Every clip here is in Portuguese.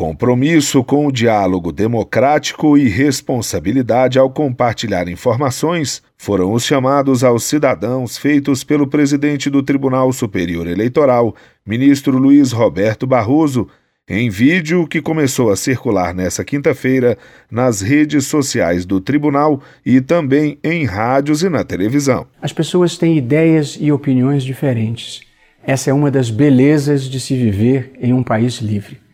Compromisso com o diálogo democrático e responsabilidade ao compartilhar informações foram os chamados aos cidadãos feitos pelo presidente do Tribunal Superior Eleitoral, ministro Luiz Roberto Barroso, em vídeo que começou a circular nesta quinta-feira nas redes sociais do tribunal e também em rádios e na televisão. As pessoas têm ideias e opiniões diferentes. Essa é uma das belezas de se viver em um país livre.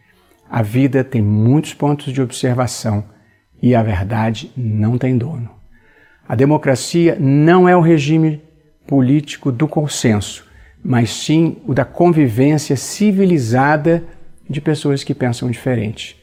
A vida tem muitos pontos de observação e a verdade não tem dono. A democracia não é o regime político do consenso, mas sim o da convivência civilizada de pessoas que pensam diferente.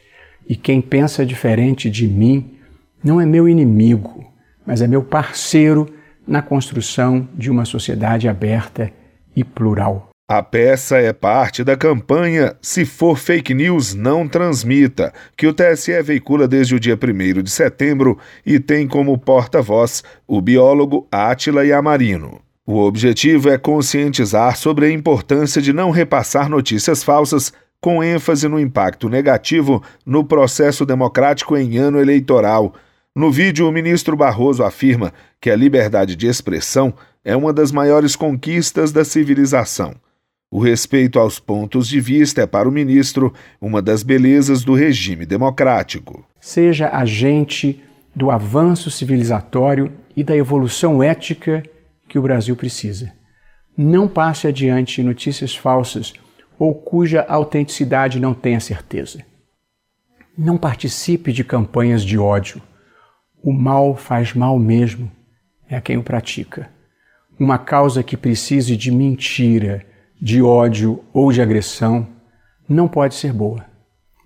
E quem pensa diferente de mim não é meu inimigo, mas é meu parceiro na construção de uma sociedade aberta e plural. A peça é parte da campanha Se for fake news, não transmita, que o TSE veicula desde o dia 1 de setembro e tem como porta-voz o biólogo Átila Yamarino. O objetivo é conscientizar sobre a importância de não repassar notícias falsas, com ênfase no impacto negativo no processo democrático em ano eleitoral. No vídeo, o ministro Barroso afirma que a liberdade de expressão é uma das maiores conquistas da civilização. O respeito aos pontos de vista é para o ministro uma das belezas do regime democrático. Seja agente do avanço civilizatório e da evolução ética que o Brasil precisa. Não passe adiante notícias falsas ou cuja autenticidade não tenha certeza. Não participe de campanhas de ódio. O mal faz mal mesmo, é a quem o pratica. Uma causa que precise de mentira de ódio ou de agressão não pode ser boa.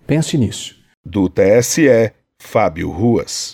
Pense nisso. Do TSE, Fábio Ruas.